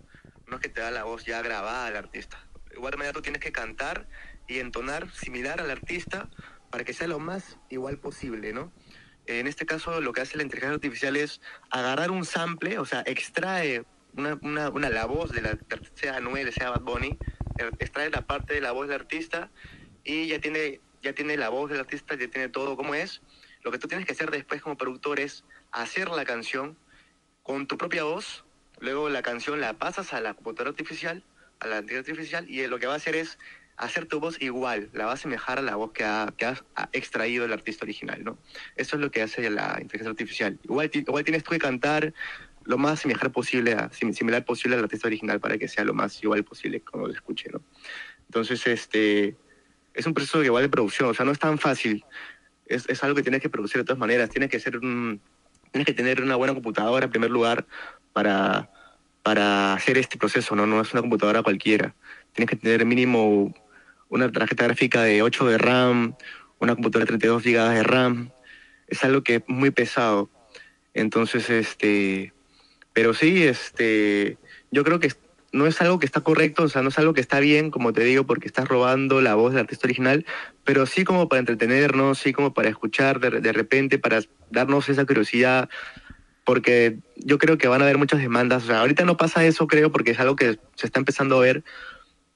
No es que te da la voz ya grabada al artista. De igual manera tú tienes que cantar y entonar similar al artista para que sea lo más igual posible, ¿no? En este caso lo que hace la inteligencia artificial es agarrar un sample, o sea, extrae una, una, una la voz de la sea Anuel, sea Bad Bunny, eh, extrae la parte de la voz del artista y ya tiene, ya tiene la voz del artista, ya tiene todo como es. Lo que tú tienes que hacer después como productor es hacer la canción con tu propia voz, luego la canción la pasas a la computadora artificial, a la inteligencia artificial, y lo que va a hacer es hacer tu voz igual, la va a asemejar a la voz que ha, que has ha extraído el artista original, ¿no? Eso es lo que hace la inteligencia artificial. Igual, igual tienes tú que cantar lo más similar posible, a, sim- similar posible al artista original para que sea lo más igual posible cuando lo escuche, ¿no? Entonces, este, es un proceso igual de producción, o sea, no es tan fácil. Es, es algo que tienes que producir de todas maneras. Tienes que ser un, tienes que tener una buena computadora en primer lugar para, para hacer este proceso, ¿no? No es una computadora cualquiera. Tienes que tener mínimo una tarjeta gráfica de 8 de RAM, una computadora de 32 GB de RAM. Es algo que es muy pesado. Entonces, este, pero sí, este, yo creo que no es algo que está correcto, o sea, no es algo que está bien, como te digo, porque estás robando la voz del artista original, pero sí como para entretenernos, sí como para escuchar de, de repente, para darnos esa curiosidad, porque yo creo que van a haber muchas demandas, o sea, ahorita no pasa eso, creo, porque es algo que se está empezando a ver,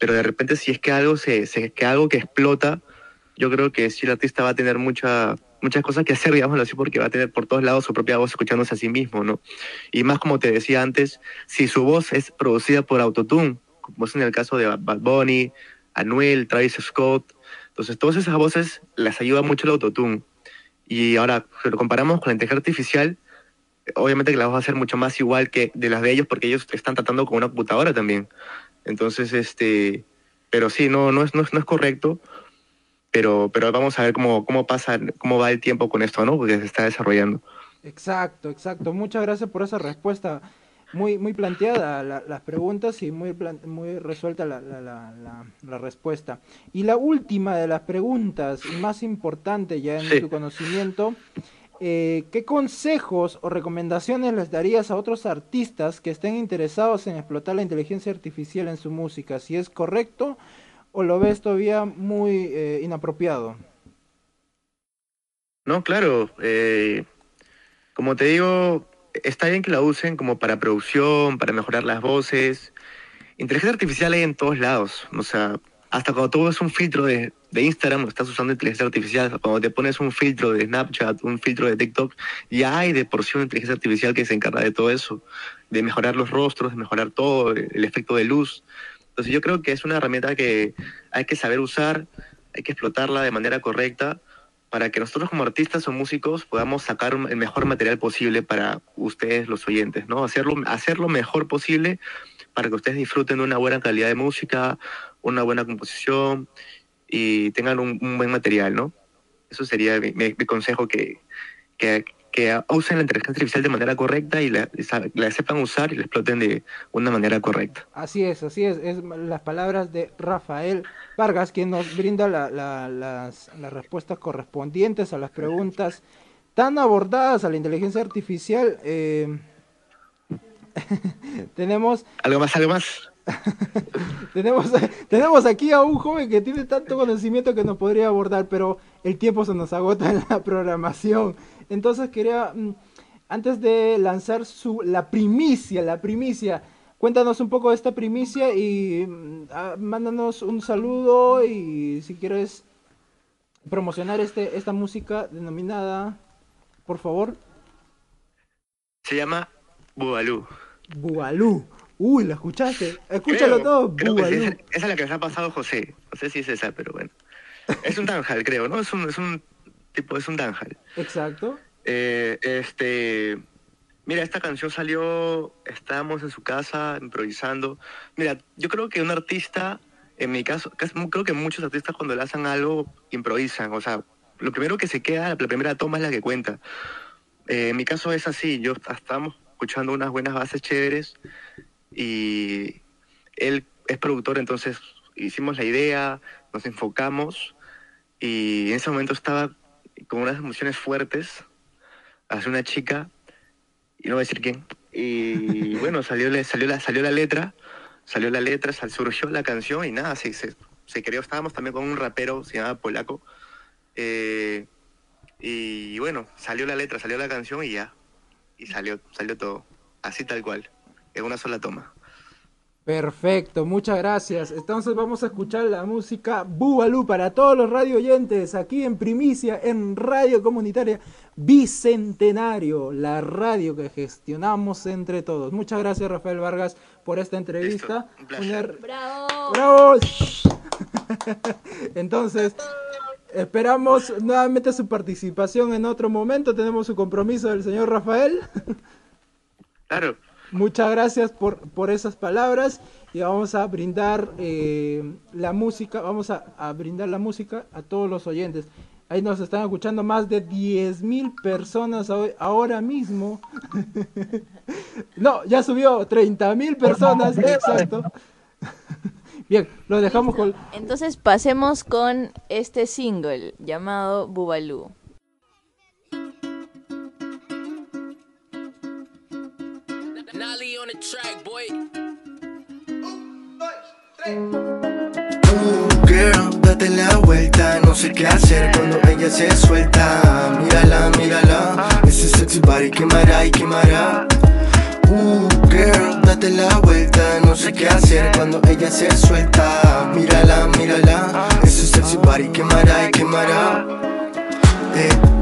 pero de repente si es que algo se, se- que algo que explota, yo creo que sí el artista va a tener mucha, muchas cosas que hacer, digámoslo así, porque va a tener por todos lados su propia voz escuchándose a sí mismo, ¿no? Y más como te decía antes, si su voz es producida por autotune, como es en el caso de Bad Bunny, Anuel, Travis Scott, entonces todas esas voces las ayuda mucho el autotune. Y ahora, si lo comparamos con la inteligencia artificial, obviamente que la voz va a ser mucho más igual que de las de ellos porque ellos están tratando con una computadora también. Entonces, este, pero sí, no, no es, no es, no es correcto, pero, pero vamos a ver cómo, cómo pasa, cómo va el tiempo con esto, ¿no? Porque se está desarrollando. Exacto, exacto. Muchas gracias por esa respuesta. Muy, muy planteada la- las preguntas y muy, muy resuelta la, la- la- la- la respuesta. Y la última de las preguntas, y más importante ya en Sí. tu conocimiento, eh, ¿qué consejos o recomendaciones les darías a otros artistas que estén interesados en explotar la inteligencia artificial en su música? Si es correcto o lo ves todavía muy eh, inapropiado. No, claro. eh, como te digo, está bien que la usen como para producción, para mejorar las voces. Inteligencia artificial hay en todos lados. O sea, hasta cuando tú ves un filtro de, de Instagram, estás usando inteligencia artificial. Cuando te pones un filtro de Snapchat, un filtro de TikTok, ya hay de por sí inteligencia artificial que se encarga de todo eso. De mejorar los rostros, de mejorar todo, el efecto de luz. Entonces yo creo que es una herramienta que hay que saber usar, hay que explotarla de manera correcta para que nosotros como artistas o músicos podamos sacar el mejor material posible para ustedes los oyentes, ¿no? Hacerlo, hacerlo mejor posible para que ustedes disfruten de una buena calidad de música, una buena composición y tengan un, un buen material, ¿no? Eso sería mi, mi- mi consejo que, que, que usen la inteligencia artificial de manera correcta y la, la sepan usar y la exploten de una manera correcta. Así es, así es, es las palabras de Rafael Vargas, quien nos brinda la- la- las, las respuestas correspondientes a las preguntas tan abordadas a la inteligencia artificial. eh, tenemos, ¿Algo más, algo más? tenemos, tenemos aquí a un joven que tiene tanto conocimiento que nos podría abordar, pero el tiempo se nos agota en la programación. Entonces quería, mm, antes de lanzar su, la primicia, la primicia, cuéntanos un poco de esta primicia y mm, ah, mándanos un saludo y si quieres promocionar este, esta música denominada, por favor, Se llama Bubalú. Bubalú. Uy, ¿la escuchaste? Escúchalo Creo- todo, creo que esa, esa es la que les ha pasado José. No sé si es esa, pero bueno. Es un danjal, creo, ¿no? Es un, es un tipo, es un danjal. Exacto. Eh, este, mira, esta canción salió, estábamos en su casa improvisando. Mira, yo creo que un artista, en mi caso, creo que muchos artistas cuando le hacen algo improvisan. O sea, lo primero que se queda, la primera toma es la que cuenta. Eh, en mi caso es así, yo estábamos escuchando unas buenas bases chéveres y él es productor, entonces hicimos la idea, nos enfocamos y en ese momento estaba con unas emociones fuertes hacia una chica y no voy a decir quién y bueno salió salió la salió la letra salió la letra sal- surgió la canción y nada se, se, se creó. Estábamos también con un rapero se llama Polaco eh, y bueno salió la letra salió la canción y ya y salió salió todo así tal cual en una sola toma Perfecto, muchas gracias. Entonces vamos a escuchar la música Bubalú para todos los radio oyentes aquí en Primicia, en Radio Comunitaria Bicentenario, la radio que gestionamos entre todos. Muchas gracias Rafael Vargas por esta entrevista. un placer. Una- ¡Bravo! ¡Bravo! Entonces, esperamos nuevamente su participación en otro momento. Tenemos su compromiso del señor Rafael. claro Muchas gracias por, por esas palabras y vamos a brindar eh, la música, vamos a, a brindar la música a todos los oyentes. Ahí nos están escuchando más de 10.000 personas hoy- ahora mismo. no, ya subió 30.000 personas, exacto. Bien, lo dejamos con... Entonces pasemos con este single llamado Bubalú. The. Girl, date la vuelta, no sé qué hacer cuando ella se suelta. Mírala, mírala, ese sexy body quemará y quemará. Uh, girl, date la vuelta, no sé qué hacer cuando ella se suelta. Mírala, mírala, ese sexy body quemará y quemará.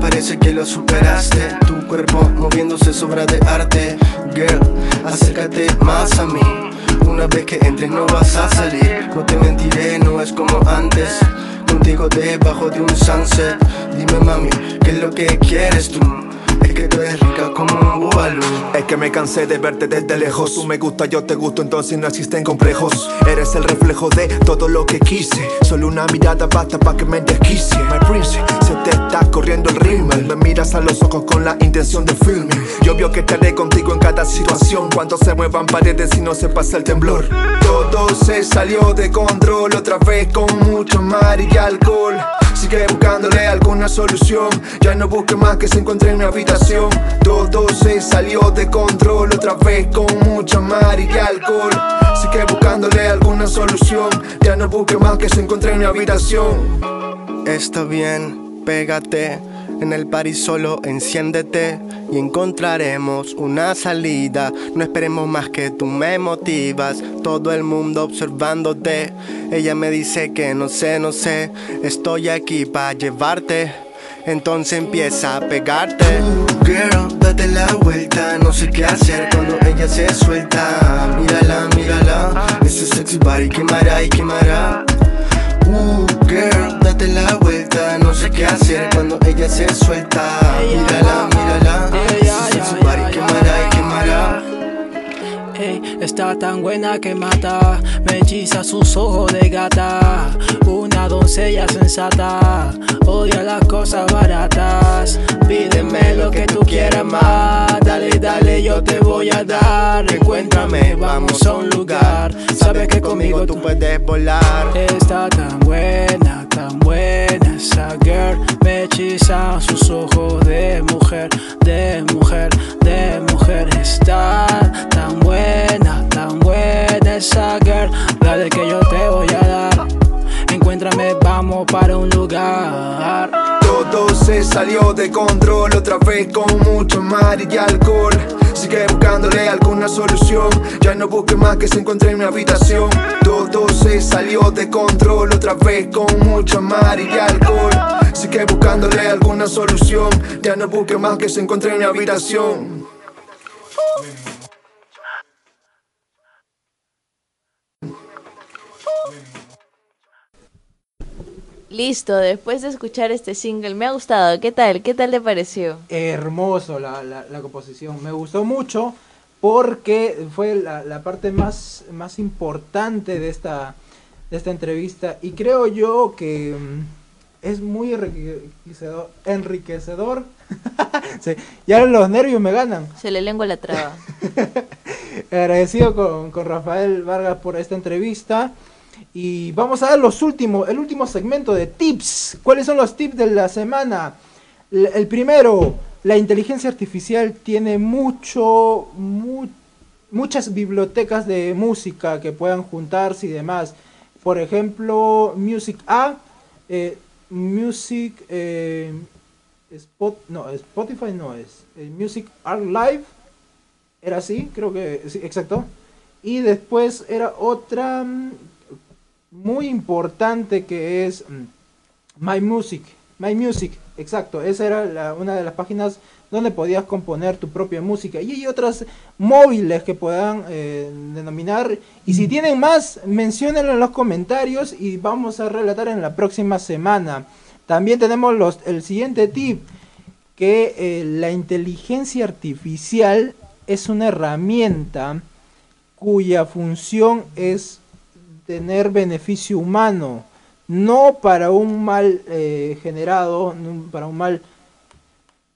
Parece que lo superaste. Tu cuerpo moviéndose sobra de arte. Girl, acércate más a mí. Una vez que entres no vas a salir. No te mentiré, no es como antes. Contigo debajo de un sunset. Dime mami, ¿qué es lo que quieres tú? Es que tú eres rica como un bubalú. Es que me cansé de verte desde lejos. Tú me gusta, yo te gusto, entonces no existen complejos. Eres el reflejo de todo lo que quise. Solo una mirada basta para que me desquicie. My princess, se te está corriendo el rímel. Me miras a los ojos con la intención de filme. Yo veo que estaré contigo en cada situación. Cuando se muevan paredes y no se pasa el temblor. Todo se salió de control otra vez con mucho mar y alcohol. Sigue buscándole alguna solución. Ya no busque más que se encuentre en mi habitación. Todo se salió de control otra vez con mucha mar y alcohol. Sigue buscándole alguna solución. Ya no busque más que se encuentre en mi habitación. Está bien, pégate. En el party solo enciéndete y encontraremos una salida. No esperemos más que tú me motivas. Todo el mundo observándote. Ella me dice que no sé, no sé. Estoy aquí para llevarte. Entonces empieza a pegarte. Girl, date la vuelta. No sé qué hacer cuando ella se suelta. Mírala, mírala. Ese sexy body quemará y quemará. Uh, girl, date la vuelta. No sé qué hacer cuando ella se suelta. Mírala, mírala. Sexy body quemará y quemará. Está tan buena que mata, me hechiza sus ojos de gata. Una doncella sensata, odia las cosas baratas. Pídeme lo que tú quieras más, dale, dale, yo te voy a dar. Encuéntrame, vamos a un lugar. Sabes que conmigo tú puedes volar. Está tan buena, tan buena esa girl. Me hechiza sus ojos de mujer, de mujer, de mujer. Está tan buena, tan buena esa girl. Dale que yo te voy a dar. Encuéntrame, vamos para un lugar. Todo se salió de control otra vez con mucho mar y alcohol. Sigue buscándole alguna solución. Ya no busque más que se encuentre en mi habitación. Todo se salió de control otra vez con mucho mar y alcohol. Sigue buscándole alguna solución. Ya no busque más que se encuentre en mi habitación. Listo, después de escuchar este single, me ha gustado. ¿Qué tal? ¿Qué tal te pareció? Hermoso la, la, la composición. Me gustó mucho porque fue la, la parte más, más importante de esta, de esta entrevista. Y creo yo que mm, es muy enriquecedor. enriquecedor. Sí, ya los nervios me ganan. Se le lengua la traba. Agradecido con, con Rafael Vargas por esta entrevista. Y vamos a dar los últimos, el último segmento de tips. ¿Cuáles son los tips de la semana? El primero, la inteligencia artificial tiene mucho, mu- muchas bibliotecas de música que puedan juntarse y demás. Por ejemplo, Music A, eh, Music, eh, Spot, no, Spotify no es, eh, Music Archive, era así, creo que, exacto. Y después era otra mm, muy importante que es mm, My Music. My Music, exacto. Esa era la- una de las páginas donde podías componer tu propia música. Y hay otras móviles que puedan eh, denominar. Y si tienen más, menciónenlo en los comentarios y vamos a relatar en la próxima semana. También tenemos los, el siguiente tip, que eh, la inteligencia artificial es una herramienta cuya función es tener beneficio humano, no para un mal eh, generado, para un mal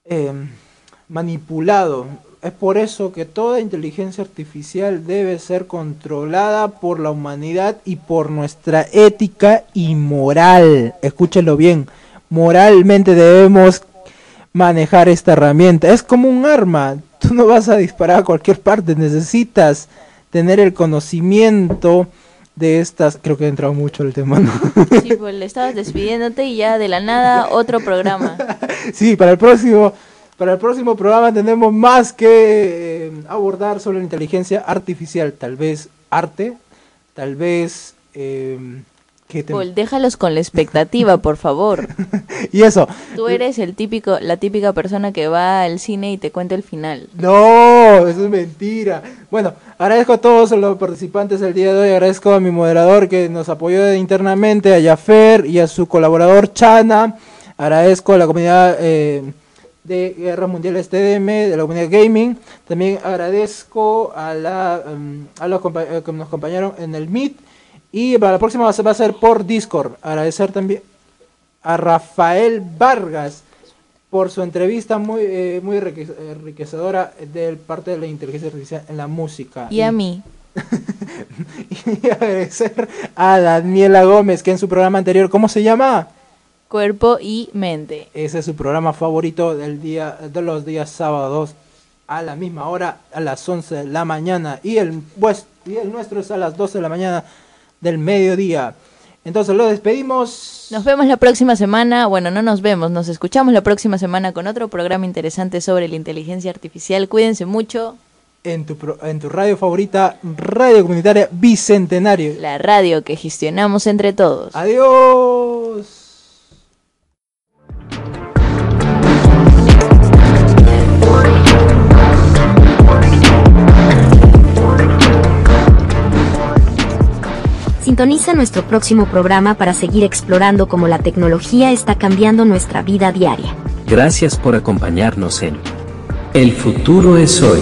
eh, manipulado. Es por eso que toda inteligencia artificial debe ser controlada por la humanidad y por nuestra ética y moral. Escúchenlo bien, moralmente debemos manejar esta herramienta. Es como un arma, tú no vas a disparar a cualquier parte, necesitas tener el conocimiento de estas, creo que he entrado mucho el tema, ¿no? Sí, pues le estabas despidiéndote y ya de la nada otro programa. Sí, para el próximo, para el próximo programa tenemos más que eh, abordar sobre la inteligencia artificial, tal vez arte, tal vez eh, ¿qué te- Paul, déjalos con la expectativa, por favor. y eso. Tú eres el típico, la típica persona que va al cine y te cuenta el final. No, eso es mentira. Bueno, agradezco a todos los participantes el día de hoy. Agradezco a mi moderador que nos apoyó internamente, a Yafer y a su colaborador Chana. Agradezco a la comunidad eh, de Guerras Mundiales TDM, de la comunidad gaming. También agradezco a, la, em, a los eh, que nos acompañaron en el Meet. Y para la próxima va a ser, va a ser por Discord. Agradecer también a Rafael Vargas por su entrevista muy, eh, muy enrique- enriquecedora del parte de la inteligencia artificial en la música. Y a mí. Y agradecer a Daniela Gómez, que en su programa anterior, ¿cómo se llama? Cuerpo y mente. Ese es su programa favorito del día, de los días sábados a la misma hora, a las 11 de la mañana. Y el, pues, y el nuestro es a las 12 de la mañana del mediodía. Entonces lo despedimos. Nos vemos la próxima semana. Bueno, no nos vemos, nos escuchamos la próxima semana con otro programa interesante sobre la inteligencia artificial. Cuídense mucho. En tu, en tu radio favorita, Radio Comunitaria Bicentenario. La radio que gestionamos entre todos. Adiós. Sintoniza nuestro próximo programa para seguir explorando cómo la tecnología está cambiando nuestra vida diaria. Gracias por acompañarnos en El futuro es hoy.